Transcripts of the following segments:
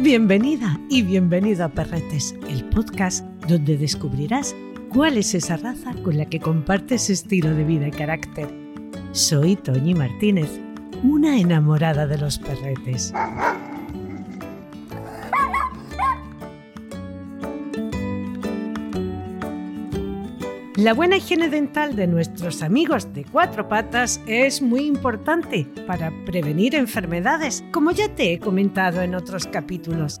Bienvenida y bienvenido a Perretes, el podcast donde descubrirás cuál es esa raza con la que compartes estilo de vida y carácter. Soy Toñi Martínez, una enamorada de los perretes. La buena higiene dental de nuestros amigos de cuatro patas es muy importante para prevenir enfermedades, como ya te he comentado en otros capítulos.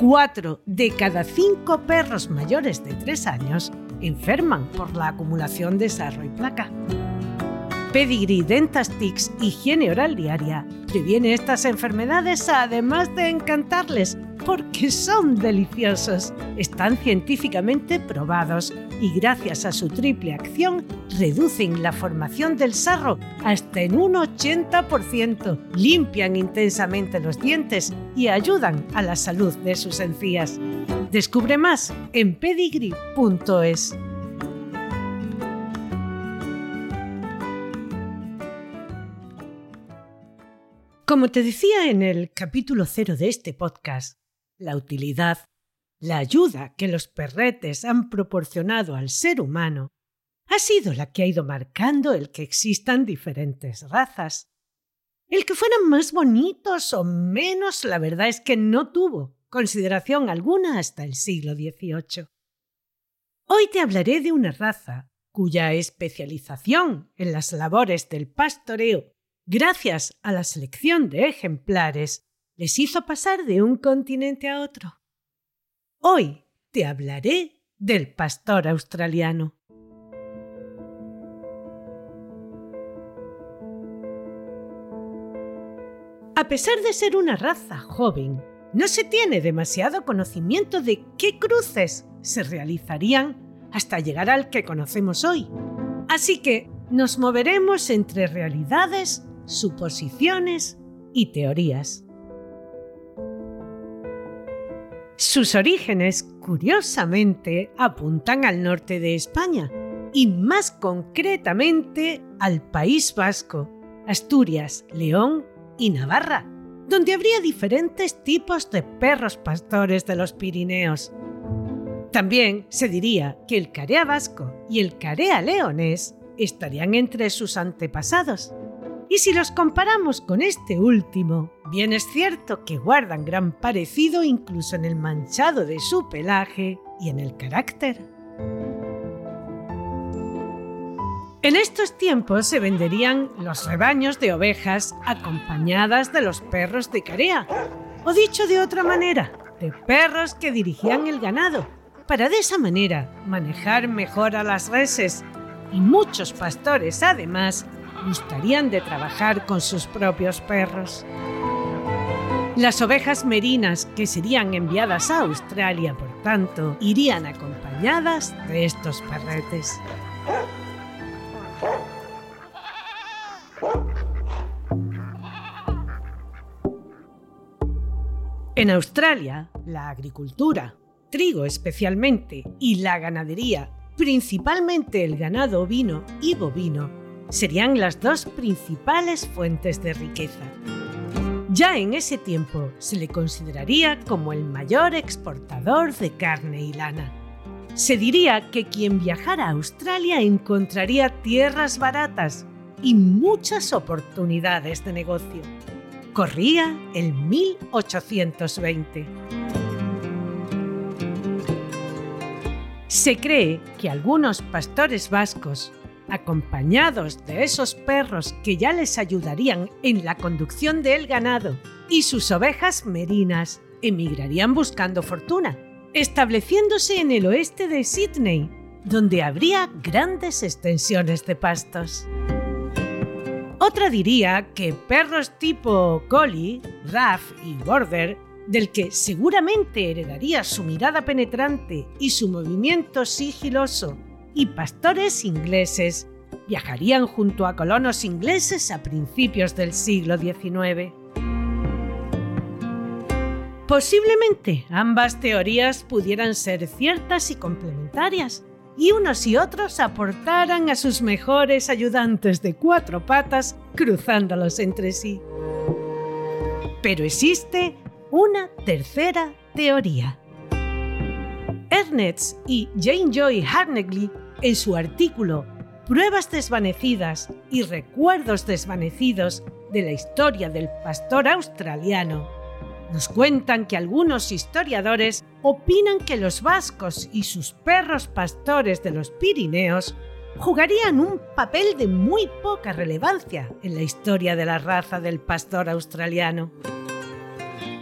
Cuatro de cada cinco perros mayores de tres años enferman por la acumulación de sarro y placa. Pedigree Dentastix Higiene Oral Diaria previene estas enfermedades además de encantarles porque son deliciosos. Están científicamente probados y gracias a su triple acción reducen la formación del sarro hasta en un 80%, limpian intensamente los dientes y ayudan a la salud de sus encías. Descubre más en pedigree.es. Como te decía en el capítulo cero de este podcast, la utilidad, la ayuda que los perretes han proporcionado al ser humano ha sido la que ha ido marcando el que existan diferentes razas. El que fueran más bonitos o menos, la verdad es que no tuvo consideración alguna hasta el siglo XVIII. Hoy te hablaré de una raza cuya especialización en las labores del pastoreo, gracias a la selección de ejemplares, les hizo pasar de un continente a otro. Hoy te hablaré del pastor australiano. A pesar de ser una raza joven, no se tiene demasiado conocimiento de qué cruces se realizarían hasta llegar al que conocemos hoy. Así que nos moveremos entre realidades, suposiciones y teorías. Sus orígenes, curiosamente, apuntan al norte de España y más concretamente al País Vasco, Asturias, León y Navarra, donde habría diferentes tipos de perros pastores de los Pirineos. También se diría que el carea vasco y el carea leonés estarían entre sus antepasados. Y si los comparamos con este último, bien es cierto que guardan gran parecido incluso en el manchado de su pelaje y en el carácter. En estos tiempos se venderían los rebaños de ovejas acompañadas de los perros de carea, o dicho de otra manera, de perros que dirigían el ganado, para de esa manera manejar mejor a las reses, y muchos pastores además gustarían de trabajar con sus propios perros. Las ovejas merinas que serían enviadas a Australia, por tanto, irían acompañadas de estos perretes. En Australia, la agricultura, trigo especialmente, y la ganadería, principalmente el ganado ovino y bovino, serían las dos principales fuentes de riqueza. Ya en ese tiempo se le consideraría como el mayor exportador de carne y lana. Se diría que quien viajara a Australia encontraría tierras baratas y muchas oportunidades de negocio. Corría el 1820. Se cree que algunos pastores vascos acompañados de esos perros que ya les ayudarían en la conducción del ganado, y sus ovejas merinas emigrarían buscando fortuna, estableciéndose en el oeste de Sydney, donde habría grandes extensiones de pastos. Otra diría que perros tipo Collie, Raff y Border, del que seguramente heredaría su mirada penetrante y su movimiento sigiloso y pastores ingleses viajarían junto a colonos ingleses a principios del siglo XIX. Posiblemente ambas teorías pudieran ser ciertas y complementarias, y unos y otros aportaran a sus mejores ayudantes de cuatro patas cruzándolos entre sí. Pero existe una tercera teoría. Ernest y Jane Joy Harnegly, en su artículo Pruebas desvanecidas y recuerdos desvanecidos de la historia del pastor australiano, nos cuentan que algunos historiadores opinan que los vascos y sus perros pastores de los Pirineos jugarían un papel de muy poca relevancia en la historia de la raza del pastor australiano.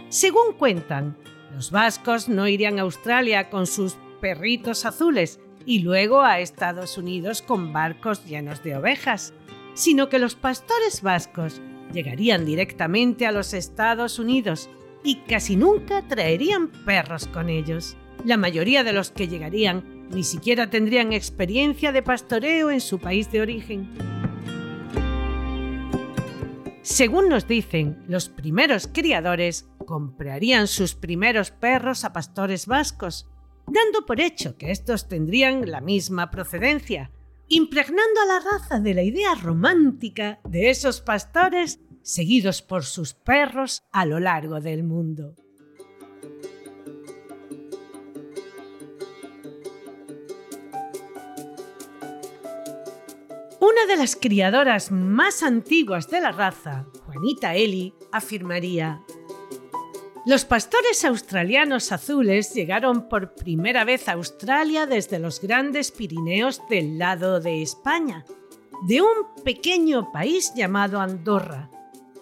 Según cuentan, los vascos no irían a Australia con sus perritos azules y luego a Estados Unidos con barcos llenos de ovejas, sino que los pastores vascos llegarían directamente a los Estados Unidos y casi nunca traerían perros con ellos. La mayoría de los que llegarían ni siquiera tendrían experiencia de pastoreo en su país de origen. Según nos dicen, los primeros criadores comprarían sus primeros perros a pastores vascos, dando por hecho que estos tendrían la misma procedencia, impregnando a la raza de la idea romántica de esos pastores seguidos por sus perros a lo largo del mundo. Una de las criadoras más antiguas de la raza, Juanita Eli, afirmaría, Los pastores australianos azules llegaron por primera vez a Australia desde los grandes Pirineos del lado de España, de un pequeño país llamado Andorra,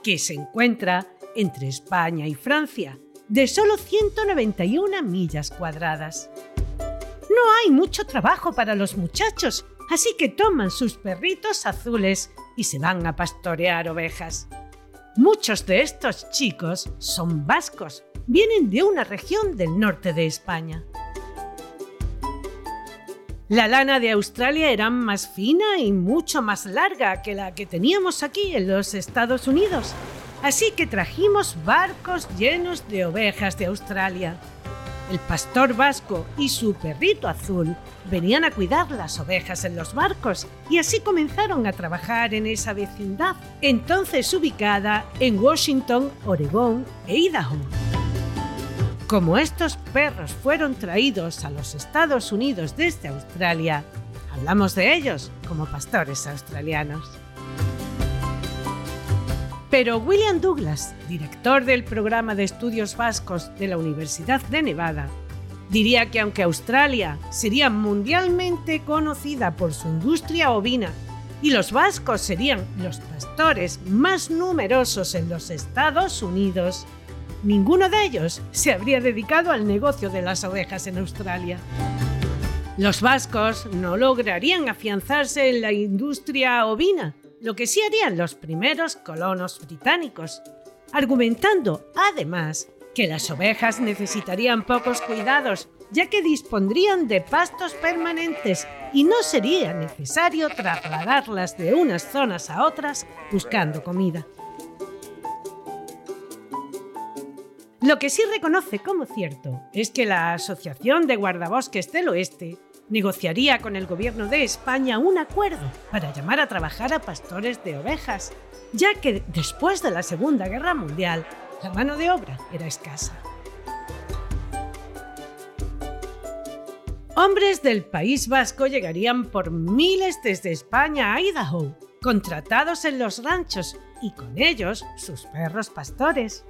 que se encuentra entre España y Francia, de solo 191 millas cuadradas. No hay mucho trabajo para los muchachos, así que toman sus perritos azules y se van a pastorear ovejas. Muchos de estos chicos son vascos, vienen de una región del norte de España. La lana de Australia era más fina y mucho más larga que la que teníamos aquí en los Estados Unidos. Así que trajimos barcos llenos de ovejas de Australia. El pastor vasco y su perrito azul venían a cuidar las ovejas en los barcos y así comenzaron a trabajar en esa vecindad, entonces ubicada en Washington, Oregón e Idaho. Como estos perros fueron traídos a los Estados Unidos desde Australia, hablamos de ellos como pastores australianos. Pero William Douglas, director del programa de estudios vascos de la Universidad de Nevada, diría que aunque Australia sería mundialmente conocida por su industria ovina y los vascos serían los pastores más numerosos en los Estados Unidos, ninguno de ellos se habría dedicado al negocio de las ovejas en Australia. Los vascos no lograrían afianzarse en la industria ovina, lo que sí harían los primeros colonos británicos, argumentando además que las ovejas necesitarían pocos cuidados, ya que dispondrían de pastos permanentes y no sería necesario trasladarlas de unas zonas a otras buscando comida. Lo que sí reconoce como cierto es que la Asociación de Guardabosques del Oeste negociaría con el gobierno de España un acuerdo para llamar a trabajar a pastores de ovejas, ya que después de la Segunda Guerra Mundial la mano de obra era escasa. Hombres del País Vasco llegarían por miles desde España a Idaho, contratados en los ranchos y con ellos sus perros pastores.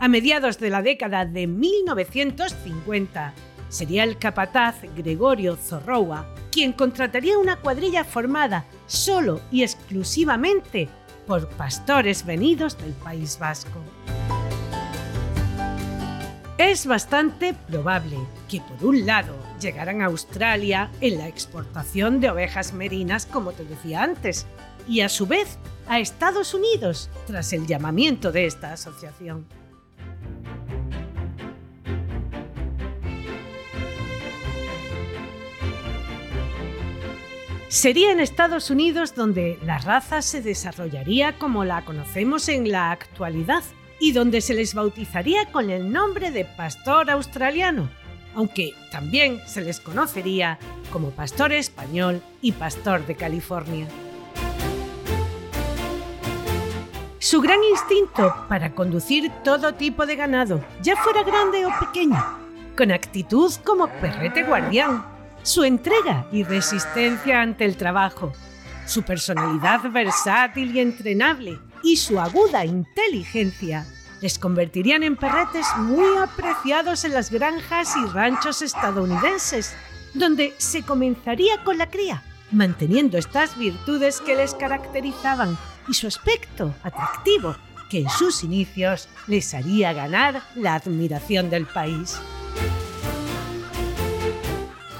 A mediados de la década de 1950, sería el capataz Gregorio Zorroa quien contrataría una cuadrilla formada solo y exclusivamente por pastores venidos del País Vasco. Es bastante probable que por un lado llegaran a Australia en la exportación de ovejas merinas, como te decía antes, y a su vez a Estados Unidos tras el llamamiento de esta asociación. Sería en Estados Unidos donde la raza se desarrollaría como la conocemos en la actualidad y donde se les bautizaría con el nombre de pastor australiano, aunque también se les conocería como pastor español y pastor de California. Su gran instinto para conducir todo tipo de ganado, ya fuera grande o pequeño, con actitud como perrete guardián, su entrega y resistencia ante el trabajo, su personalidad versátil y entrenable y su aguda inteligencia les convertirían en perretes muy apreciados en las granjas y ranchos estadounidenses, donde se comenzaría con la cría, manteniendo estas virtudes que les caracterizaban y su aspecto atractivo, que en sus inicios les haría ganar la admiración del país.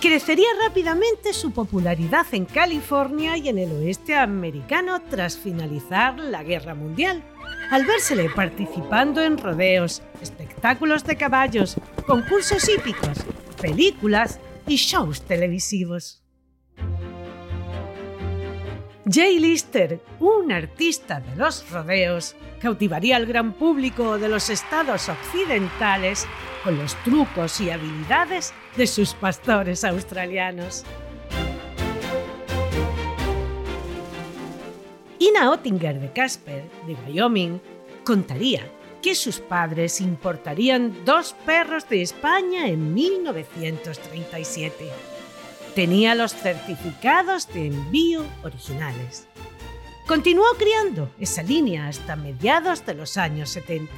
Crecería rápidamente su popularidad en California y en el oeste americano tras finalizar la Guerra Mundial, al vérsele participando en rodeos, espectáculos de caballos, concursos hípicos, películas y shows televisivos. Jay Lister, un artista de los rodeos, cautivaría al gran público de los estados occidentales con los trucos y habilidades de sus pastores australianos. Ina Ottinger de Casper, de Wyoming, contaría que sus padres importarían dos perros de España en 1937 tenía los certificados de envío originales. Continuó criando esa línea hasta mediados de los años 70.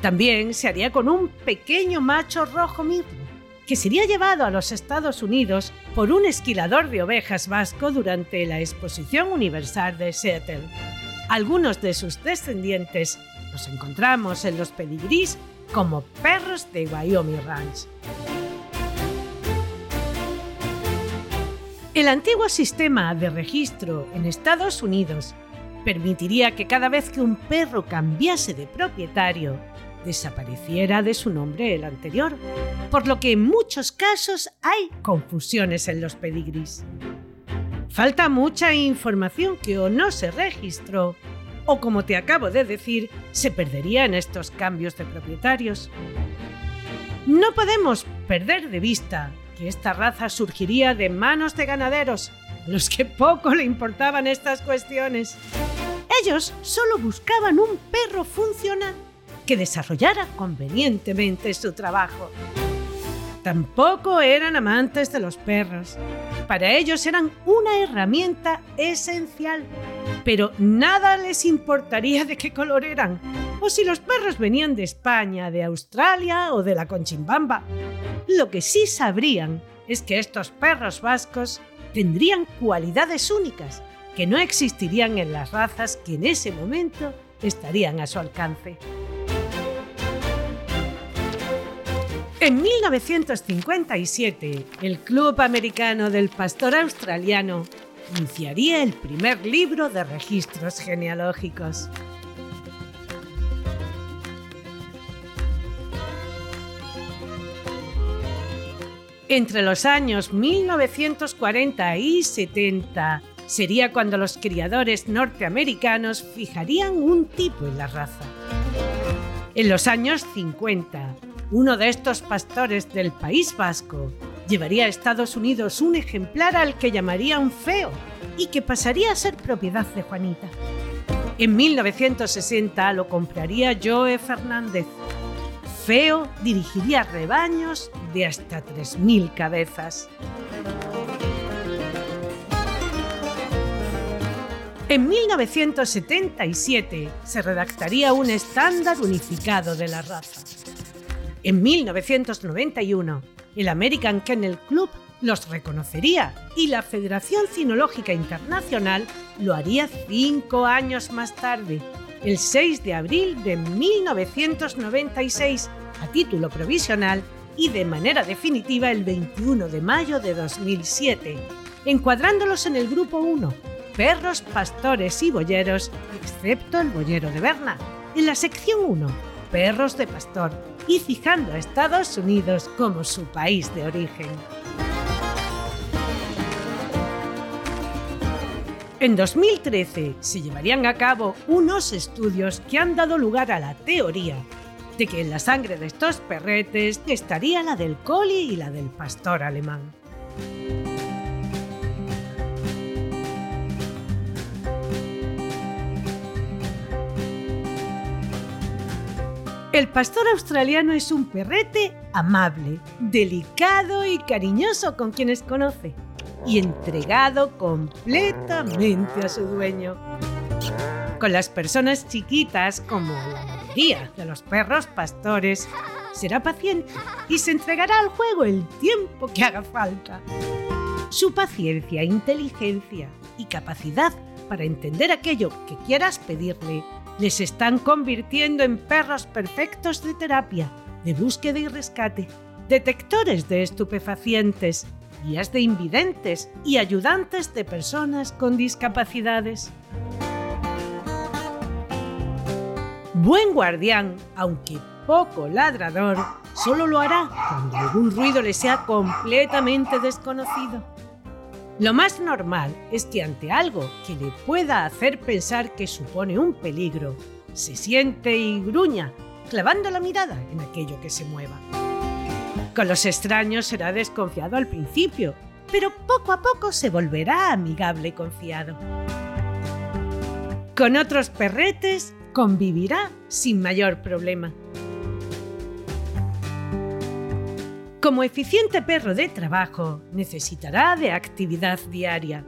También se haría con un pequeño macho rojo mirlo, que sería llevado a los Estados Unidos por un esquilador de ovejas vasco durante la Exposición Universal de Seattle. Algunos de sus descendientes los encontramos en los pedigrís como perros de Wyoming Ranch. El antiguo sistema de registro en Estados Unidos permitiría que cada vez que un perro cambiase de propietario, desapareciera de su nombre el anterior, por lo que en muchos casos hay confusiones en los pedigris. Falta mucha información que o no se registró o como te acabo de decir, se perdería en estos cambios de propietarios. No podemos perder de vista esta raza surgiría de manos de ganaderos, a los que poco le importaban estas cuestiones. Ellos solo buscaban un perro funcional que desarrollara convenientemente su trabajo. Tampoco eran amantes de los perros. Para ellos eran una herramienta esencial, pero nada les importaría de qué color eran, o si los perros venían de España, de Australia o de la Conchimbamba. Lo que sí sabrían es que estos perros vascos tendrían cualidades únicas que no existirían en las razas que en ese momento estarían a su alcance. En 1957, el Club Americano del Pastor Australiano iniciaría el primer libro de registros genealógicos. Entre los años 1940 y 70 sería cuando los criadores norteamericanos fijarían un tipo en la raza. En los años 50, uno de estos pastores del País Vasco llevaría a Estados Unidos un ejemplar al que llamarían feo y que pasaría a ser propiedad de Juanita. En 1960 lo compraría Joe Fernández. Feo dirigiría rebaños de hasta 3.000 cabezas. En 1977 se redactaría un estándar unificado de la raza. En 1991, el American Kennel Club los reconocería y la Federación Cinológica Internacional lo haría cinco años más tarde, el 6 de abril de 1996, a título provisional y de manera definitiva el 21 de mayo de 2007, encuadrándolos en el grupo 1, perros, pastores y boyeros, excepto el boyero de Berna, en la sección 1, perros de pastor, y fijando a Estados Unidos como su país de origen. En 2013 se llevarían a cabo unos estudios que han dado lugar a la teoría de que en la sangre de estos perretes estaría la del coli y la del pastor alemán. El pastor australiano es un perrete amable, delicado y cariñoso con quienes conoce y entregado completamente a su dueño. Con las personas chiquitas, como la mayoría de los perros pastores, será paciente y se entregará al juego el tiempo que haga falta. Su paciencia, inteligencia y capacidad para entender aquello que quieras pedirle les están convirtiendo en perros perfectos de terapia, de búsqueda y rescate, detectores de estupefacientes, guías de invidentes y ayudantes de personas con discapacidades. Buen guardián, aunque poco ladrador, solo lo hará cuando algún ruido le sea completamente desconocido. Lo más normal es que ante algo que le pueda hacer pensar que supone un peligro, se siente y gruña, clavando la mirada en aquello que se mueva. Con los extraños será desconfiado al principio, pero poco a poco se volverá amigable y confiado. Con otros perretes convivirá sin mayor problema. Como eficiente perro de trabajo, necesitará de actividad diaria.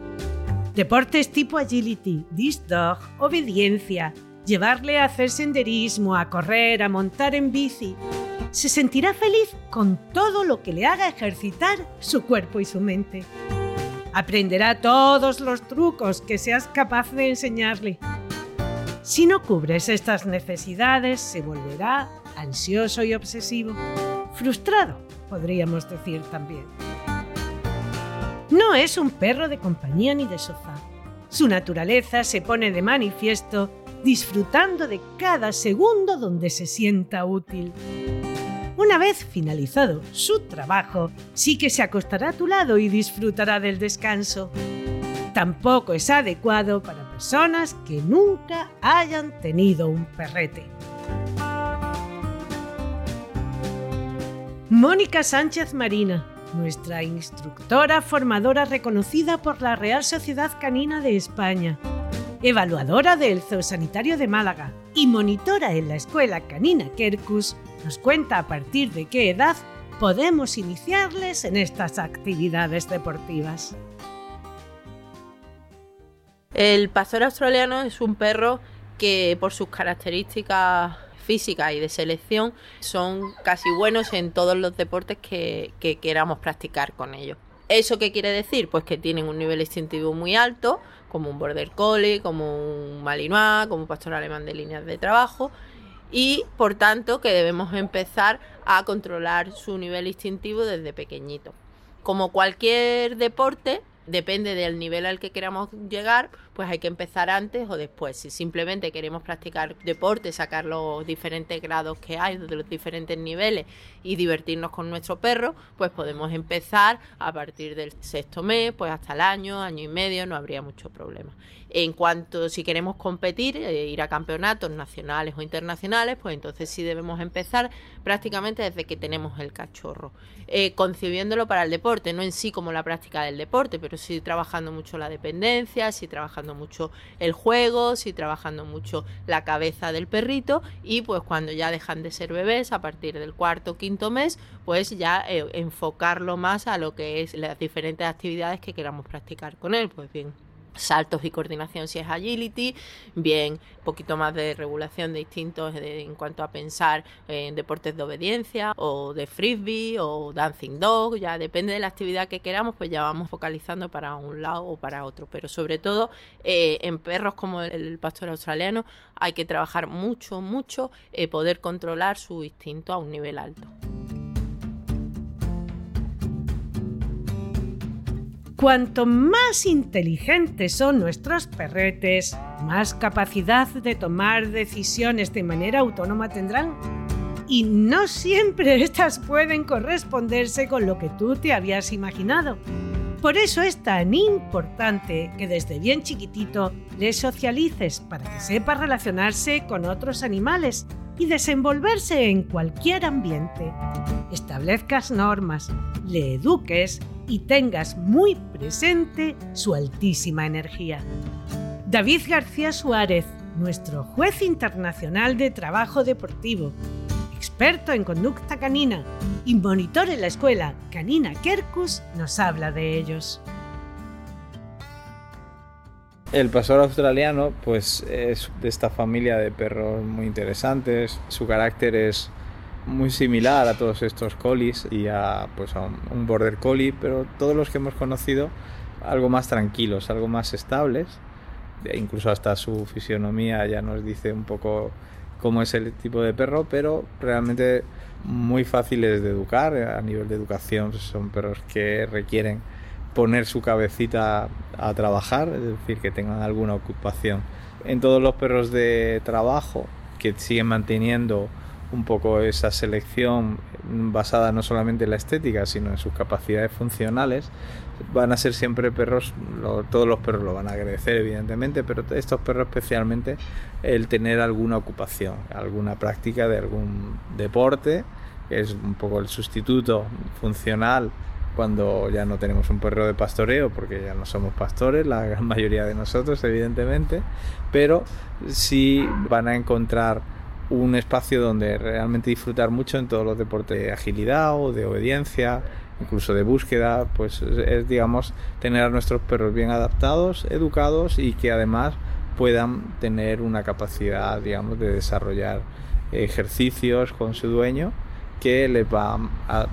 Deportes tipo agility, disc dog, obediencia, llevarle a hacer senderismo, a correr, a montar en bici. Se sentirá feliz con todo lo que le haga ejercitar su cuerpo y su mente. Aprenderá todos los trucos que seas capaz de enseñarle. Si no cubres estas necesidades, se volverá ansioso y obsesivo, frustrado podríamos decir también. No es un perro de compañía ni de sofá. Su naturaleza se pone de manifiesto disfrutando de cada segundo donde se sienta útil. Una vez finalizado su trabajo, sí que se acostará a tu lado y disfrutará del descanso. Tampoco es adecuado para personas que nunca hayan tenido un perrete. Mónica Sánchez Marina, nuestra instructora formadora reconocida por la Real Sociedad Canina de España, evaluadora del Zoosanitario de Málaga y monitora en la Escuela Canina Kerkus, nos cuenta a partir de qué edad podemos iniciarles en estas actividades deportivas. El pastor australiano es un perro que por sus características física y de selección son casi buenos en todos los deportes que, queramos practicar con ellos. ¿Eso qué quiere decir? Pues que tienen un nivel instintivo muy alto, como un border collie, como un malinois, como un pastor alemán de líneas de trabajo, y por tanto que debemos empezar a controlar su nivel instintivo desde pequeñito. Como cualquier deporte, depende del nivel al que queramos llegar, pues hay que empezar antes o después. Si simplemente queremos practicar deporte, sacar los diferentes grados que hay los diferentes niveles y divertirnos con nuestro perro, pues podemos empezar a partir del sexto mes, pues hasta el año, año y medio, no habría mucho problema. En cuanto si queremos competir, eh, ir a campeonatos nacionales o internacionales, pues entonces sí debemos empezar prácticamente desde que tenemos el cachorro, eh, concibiéndolo para el deporte, no en sí como la práctica del deporte, pero sí trabajando mucho la dependencia, sí trabajando mucho el juego, sí trabajando mucho la cabeza del perrito y pues cuando ya dejan de ser bebés, a partir del cuarto o quinto mes, pues ya eh, enfocarlo más a lo que es las diferentes actividades que queramos practicar con él, pues bien saltos y coordinación si es agility, bien, un poquito más de regulación de instintos en cuanto a pensar en deportes de obediencia o de frisbee o dancing dog, ya depende de la actividad que queramos, pues ya vamos focalizando para un lado o para otro, pero sobre todo eh, en perros como el pastor australiano hay que trabajar mucho, mucho, eh, poder controlar su instinto a un nivel alto. Cuanto más inteligentes son nuestros perretes, más capacidad de tomar decisiones de manera autónoma tendrán. Y no siempre estas pueden corresponderse con lo que tú te habías imaginado. Por eso es tan importante que desde bien chiquitito le socialices para que sepa relacionarse con otros animales y desenvolverse en cualquier ambiente. Establezcas normas, le eduques y tengas muy presente su altísima energía. David García Suárez, nuestro juez internacional de trabajo deportivo, experto en conducta canina y monitor en la escuela Canina Kerkus, nos habla de ellos. El pastor australiano pues es de esta familia de perros muy interesantes. Su carácter es muy similar a todos estos collies y a pues a un border collie, pero todos los que hemos conocido algo más tranquilos, algo más estables. Incluso hasta su fisionomía ya nos dice un poco cómo es el tipo de perro, pero realmente muy fáciles de educar a nivel de educación. Son perros que requieren poner su cabecita a trabajar, es decir, que tengan alguna ocupación. En todos los perros de trabajo que siguen manteniendo un poco esa selección basada no solamente en la estética, sino en sus capacidades funcionales, van a ser siempre perros, todos los perros lo van a agradecer evidentemente, pero estos perros especialmente el tener alguna ocupación, alguna práctica de algún deporte, que es un poco el sustituto funcional cuando ya no tenemos un perro de pastoreo, porque ya no somos pastores, la gran mayoría de nosotros, evidentemente, pero sí van a encontrar un espacio donde realmente disfrutar mucho en todos los deportes de agilidad o de obediencia, incluso de búsqueda, pues es, digamos tener a nuestros perros bien adaptados, educados y que además puedan tener una capacidad, digamos, de desarrollar ejercicios con su dueño que les va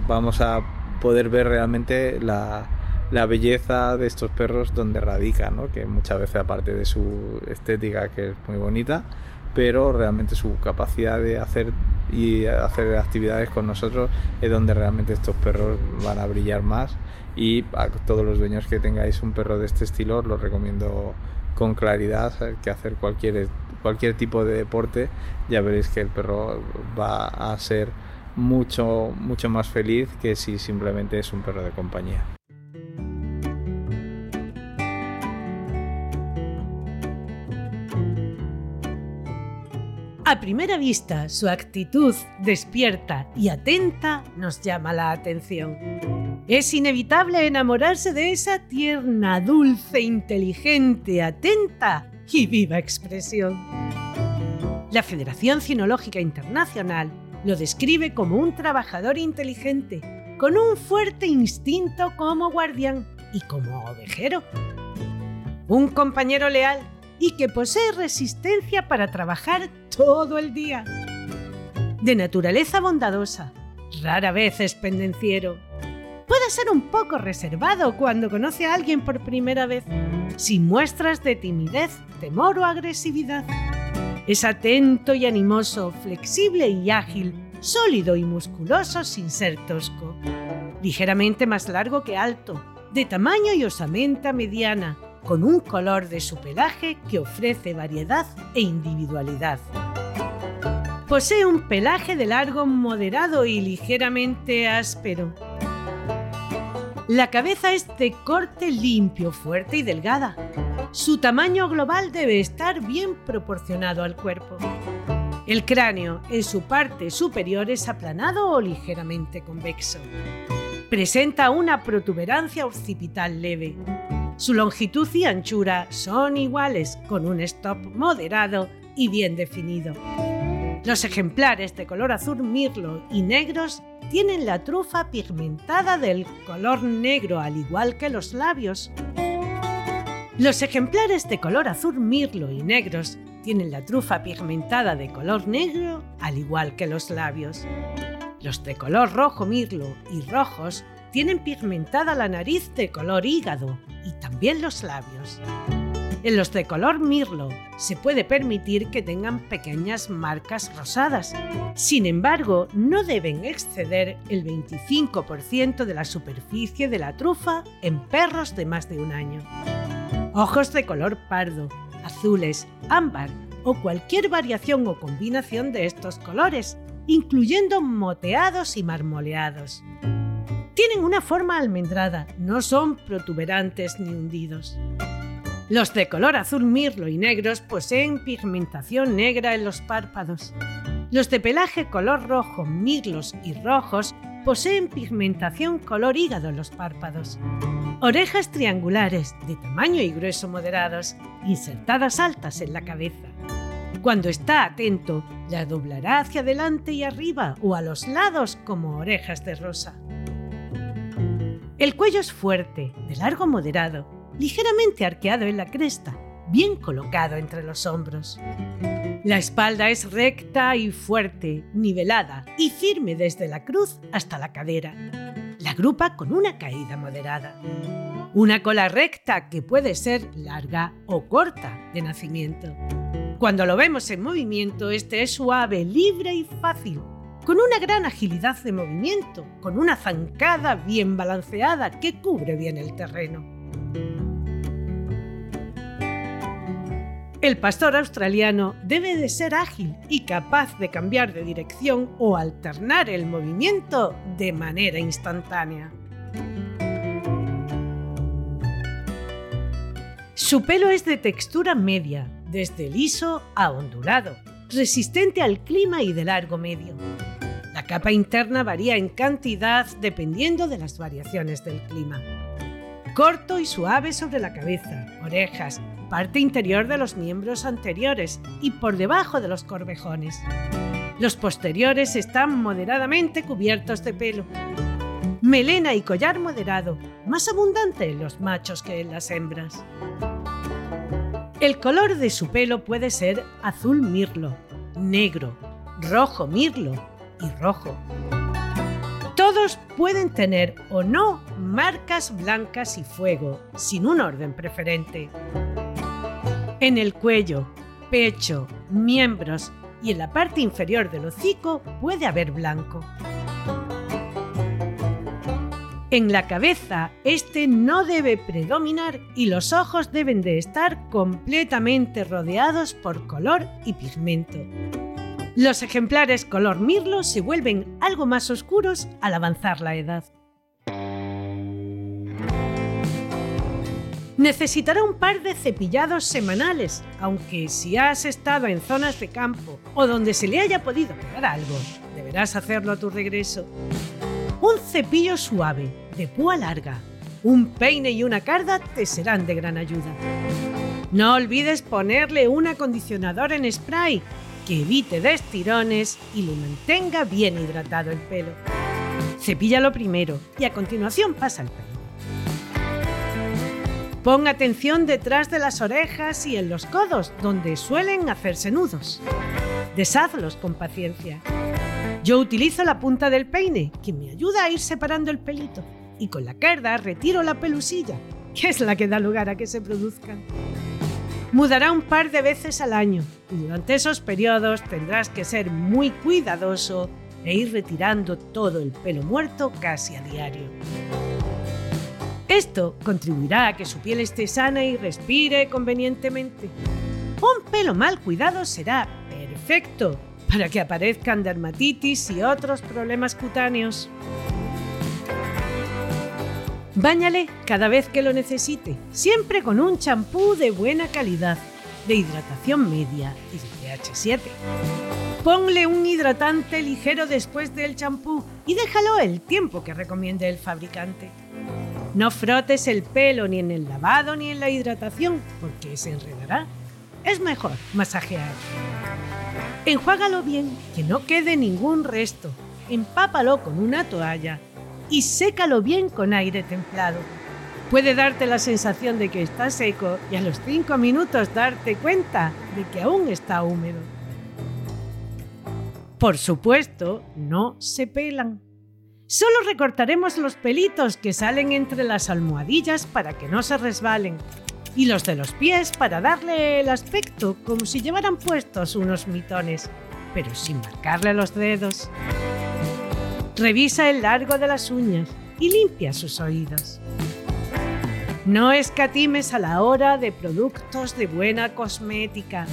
vamos a poder ver realmente la, la belleza de estos perros donde radica, ¿no? que muchas veces aparte de su estética que es muy bonita, pero realmente su capacidad de hacer y hacer actividades con nosotros es donde realmente estos perros van a brillar más y a todos los dueños que tengáis un perro de este estilo os lo recomiendo con claridad que hacer cualquier cualquier tipo de deporte ya veréis que el perro va a ser mucho, mucho más feliz que si simplemente es un perro de compañía. A primera vista, su actitud despierta y atenta nos llama la atención. Es inevitable enamorarse de esa tierna, dulce, inteligente, atenta y viva expresión. La Federación Cinológica Internacional lo describe como un trabajador inteligente, con un fuerte instinto como guardián y como ovejero. Un compañero leal y que posee resistencia para trabajar todo el día. De naturaleza bondadosa, rara vez es pendenciero. Puede ser un poco reservado cuando conoce a alguien por primera vez, sin muestras de timidez, temor o agresividad. Es atento y animoso, flexible y ágil, sólido y musculoso sin ser tosco. Ligeramente más largo que alto, de tamaño y osamenta mediana, con un color de su pelaje que ofrece variedad e individualidad. Posee un pelaje de largo moderado y ligeramente áspero. La cabeza es de corte limpio, fuerte y delgada. Su tamaño global debe estar bien proporcionado al cuerpo. El cráneo en su parte superior es aplanado o ligeramente convexo. Presenta una protuberancia occipital leve. Su longitud y anchura son iguales, con un stop moderado y bien definido. Los ejemplares de color azul mirlo y negros tienen la trufa pigmentada del color negro al igual que los labios. Los ejemplares de color azul mirlo y negros tienen la trufa pigmentada de color negro al igual que los labios. Los de color rojo mirlo y rojos tienen pigmentada la nariz de color hígado y también los labios. En los de color mirlo se puede permitir que tengan pequeñas marcas rosadas. Sin embargo, no deben exceder el 25% de la superficie de la trufa en perros de más de un año ojos de color pardo, azules, ámbar o cualquier variación o combinación de estos colores, incluyendo moteados y marmoleados. Tienen una forma almendrada, no son protuberantes ni hundidos. Los de color azul mirlo y negros poseen pigmentación negra en los párpados. Los de pelaje color rojo, mirlos y rojos poseen pigmentación color hígado en los párpados. Orejas triangulares, de tamaño y grueso moderados, insertadas altas en la cabeza. Cuando está atento, la doblará hacia adelante y arriba o a los lados como orejas de rosa. El cuello es fuerte, de largo moderado, ligeramente arqueado en la cresta, bien colocado entre los hombros. La espalda es recta y fuerte, nivelada y firme desde la cruz hasta la cadera. La grupa con una caída moderada. Una cola recta que puede ser larga o corta de nacimiento. Cuando lo vemos en movimiento, este es suave, libre y fácil, con una gran agilidad de movimiento, con una zancada bien balanceada que cubre bien el terreno. El pastor australiano debe de ser ágil y capaz de cambiar de dirección o alternar el movimiento de manera instantánea. Su pelo es de textura media, desde liso a ondulado, resistente al clima y de largo medio. La capa interna varía en cantidad dependiendo de las variaciones del clima. Corto y suave sobre la cabeza, orejas, parte interior de los miembros anteriores y por debajo de los corvejones. Los posteriores están moderadamente cubiertos de pelo. Melena y collar moderado, más abundante en los machos que en las hembras. El color de su pelo puede ser azul mirlo, negro, rojo mirlo y rojo. Todos pueden tener o no marcas blancas y fuego, sin un orden preferente. En el cuello, pecho, miembros y en la parte inferior del hocico puede haber blanco. En la cabeza, este no debe predominar y los ojos deben de estar completamente rodeados por color y pigmento. Los ejemplares color mirlo se vuelven algo más oscuros al avanzar la edad. Necesitará un par de cepillados semanales, aunque si has estado en zonas de campo o donde se le haya podido pegar algo, deberás hacerlo a tu regreso. Un cepillo suave, de púa larga, un peine y una carda te serán de gran ayuda. No olvides ponerle un acondicionador en spray que evite destirones y le mantenga bien hidratado el pelo. Cepíllalo primero y a continuación pasa el pelo. Pon atención detrás de las orejas y en los codos, donde suelen hacerse nudos. Deshazlos con paciencia. Yo utilizo la punta del peine, que me ayuda a ir separando el pelito, y con la carda retiro la pelusilla, que es la que da lugar a que se produzcan. Mudará un par de veces al año y durante esos periodos tendrás que ser muy cuidadoso e ir retirando todo el pelo muerto casi a diario. Esto contribuirá a que su piel esté sana y respire convenientemente. Un pelo mal cuidado será perfecto para que aparezcan dermatitis y otros problemas cutáneos. Báñale cada vez que lo necesite, siempre con un champú de buena calidad, de hidratación media y de pH 7. Ponle un hidratante ligero después del champú y déjalo el tiempo que recomiende el fabricante. No frotes el pelo ni en el lavado ni en la hidratación porque se enredará. Es mejor masajear. Enjuágalo bien, que no quede ningún resto. Empápalo con una toalla y sécalo bien con aire templado. Puede darte la sensación de que está seco y a los 5 minutos darte cuenta de que aún está húmedo. Por supuesto, no se pelan. Solo recortaremos los pelitos que salen entre las almohadillas para que no se resbalen y los de los pies para darle el aspecto como si llevaran puestos unos mitones, pero sin marcarle los dedos. Revisa el largo de las uñas y limpia sus oídos. No escatimes a la hora de productos de buena cosmética.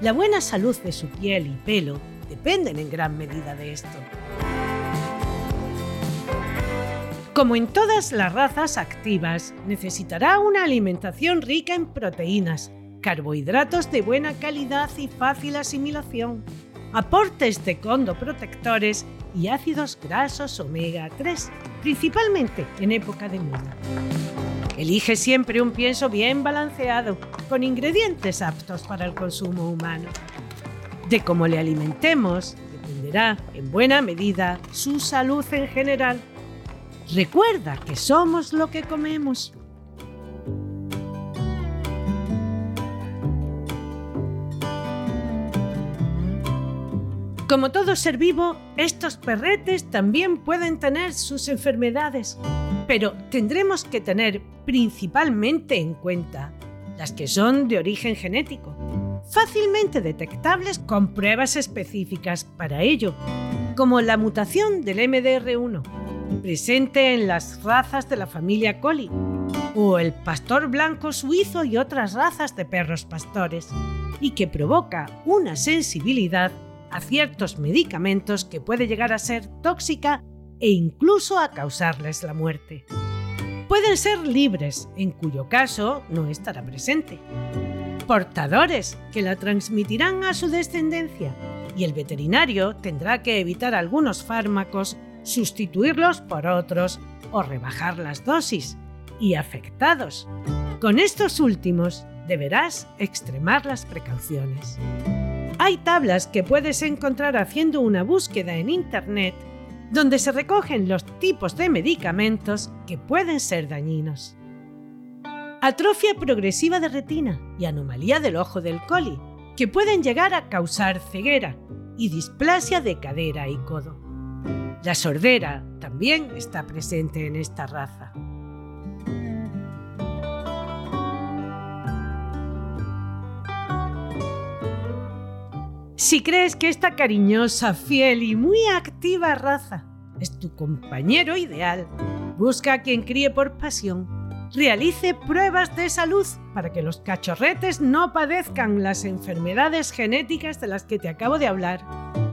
La buena salud de su piel y pelo dependen en gran medida de esto. Como en todas las razas activas, necesitará una alimentación rica en proteínas, carbohidratos de buena calidad y fácil asimilación, aportes de condoprotectores y ácidos grasos omega 3, principalmente en época de muda. Elige siempre un pienso bien balanceado, con ingredientes aptos para el consumo humano. De cómo le alimentemos dependerá en buena medida su salud en general. Recuerda que somos lo que comemos. Como todo ser vivo, estos perretes también pueden tener sus enfermedades, pero tendremos que tener principalmente en cuenta las que son de origen genético, fácilmente detectables con pruebas específicas para ello, como la mutación del MDR1, presente en las razas de la familia Collie, o el pastor blanco suizo y otras razas de perros pastores, y que provoca una sensibilidad a ciertos medicamentos que puede llegar a ser tóxica e incluso a causarles la muerte. Pueden ser libres, en cuyo caso no estará presente. Portadores, que la transmitirán a su descendencia, y el veterinario tendrá que evitar algunos fármacos, sustituirlos por otros o rebajar las dosis. Y afectados. Con estos últimos deberás extremar las precauciones. Hay tablas que puedes encontrar haciendo una búsqueda en Internet donde se recogen los tipos de medicamentos que pueden ser dañinos. Atrofia progresiva de retina y anomalía del ojo del coli, que pueden llegar a causar ceguera y displasia de cadera y codo. La sordera también está presente en esta raza. Si crees que esta cariñosa, fiel y muy activa raza es tu compañero ideal, busca a quien críe por pasión. Realice pruebas de salud para que los cachorretes no padezcan las enfermedades genéticas de las que te acabo de hablar.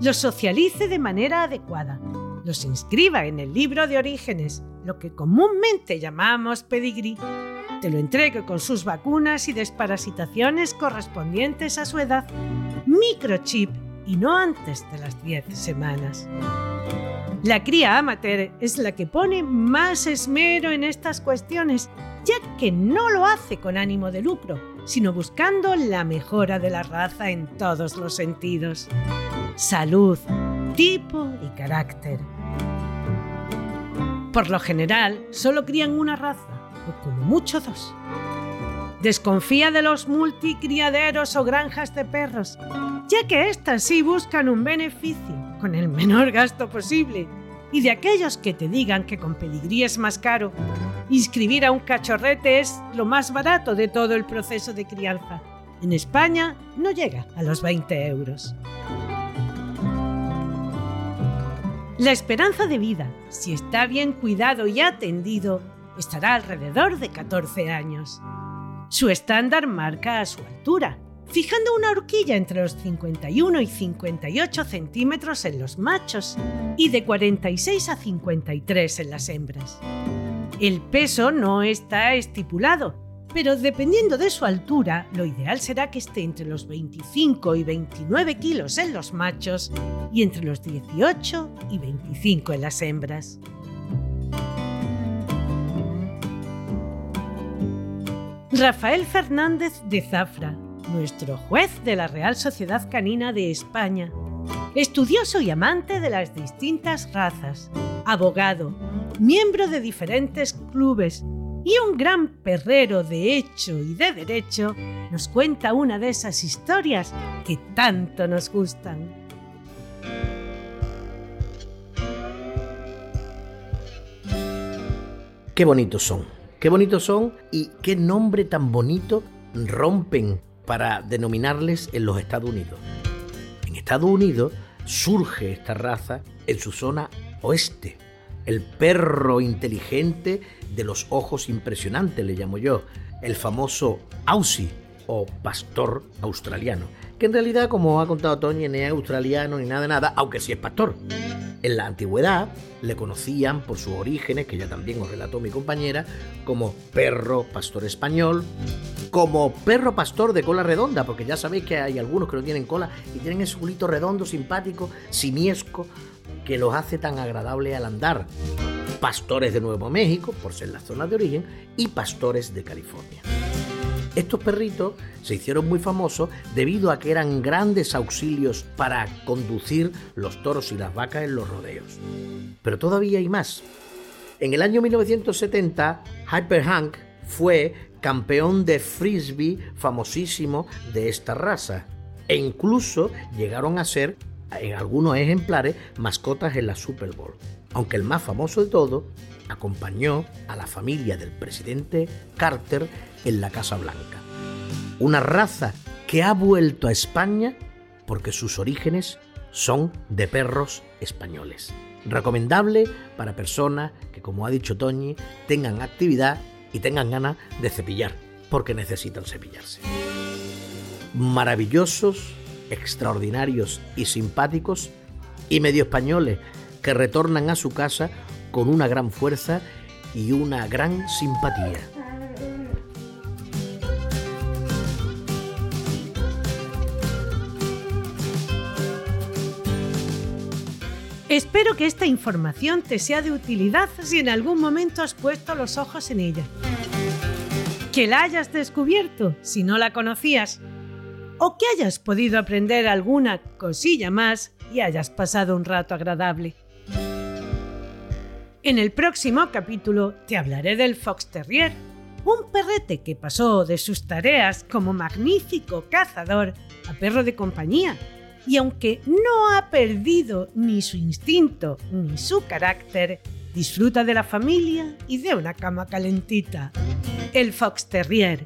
Los socialice de manera adecuada. Los inscriba en el libro de orígenes, lo que comúnmente llamamos pedigrí. Te lo entregue con sus vacunas y desparasitaciones correspondientes a su edad microchip y no antes de las 10 semanas. La cría amateur es la que pone más esmero en estas cuestiones, ya que no lo hace con ánimo de lucro, sino buscando la mejora de la raza en todos los sentidos. Salud, tipo y carácter. Por lo general, solo crían una raza, o como mucho dos. Desconfía de los multicriaderos o granjas de perros, ya que éstas sí buscan un beneficio con el menor gasto posible. Y de aquellos que te digan que con pedigrí es más caro, inscribir a un cachorrete es lo más barato de todo el proceso de crianza. En España no llega a los 20 euros. La esperanza de vida, si está bien cuidado y atendido, estará alrededor de 14 años. Su estándar marca a su altura, fijando una horquilla entre los 51 y 58 centímetros en los machos y de 46 a 53 en las hembras. El peso no está estipulado, pero dependiendo de su altura, lo ideal será que esté entre los 25 y 29 kilos en los machos y entre los 18 y 25 en las hembras. Rafael Fernández de Zafra, nuestro juez de la Real Sociedad Canina de España, estudioso y amante de las distintas razas, abogado, miembro de diferentes clubes y un gran perrero de hecho y de derecho, nos cuenta una de esas historias que tanto nos gustan. Qué bonitos son Qué bonitos son y qué nombre tan bonito rompen para denominarles en los Estados Unidos. En Estados Unidos surge esta raza en su zona oeste. El perro inteligente de los ojos impresionantes, le llamo yo. El famoso Aussie o pastor australiano. Que en realidad, como ha contado Tony, no es australiano ni nada nada, aunque sí es pastor. En la antigüedad le conocían por sus orígenes, que ya también os relató mi compañera, como perro pastor español, como perro pastor de cola redonda, porque ya sabéis que hay algunos que no tienen cola y tienen ese culito redondo, simpático, simiesco, que los hace tan agradable al andar. Pastores de Nuevo México, por ser la zona de origen, y pastores de California. Estos perritos se hicieron muy famosos debido a que eran grandes auxilios para conducir los toros y las vacas en los rodeos. Pero todavía hay más. En el año 1970, Hyper Hank fue campeón de frisbee famosísimo de esta raza e incluso llegaron a ser en algunos ejemplares mascotas en la Super Bowl. Aunque el más famoso de todo acompañó a la familia del presidente Carter en la Casa Blanca. Una raza que ha vuelto a España porque sus orígenes son de perros españoles. Recomendable para personas que, como ha dicho Toñi, tengan actividad y tengan ganas de cepillar, porque necesitan cepillarse. Maravillosos, extraordinarios y simpáticos, y medio españoles que retornan a su casa con una gran fuerza y una gran simpatía. Espero que esta información te sea de utilidad si en algún momento has puesto los ojos en ella. Que la hayas descubierto si no la conocías. O que hayas podido aprender alguna cosilla más y hayas pasado un rato agradable. En el próximo capítulo te hablaré del Fox Terrier, un perrete que pasó de sus tareas como magnífico cazador a perro de compañía y aunque no ha perdido ni su instinto ni su carácter, disfruta de la familia y de una cama calentita. El Fox Terrier.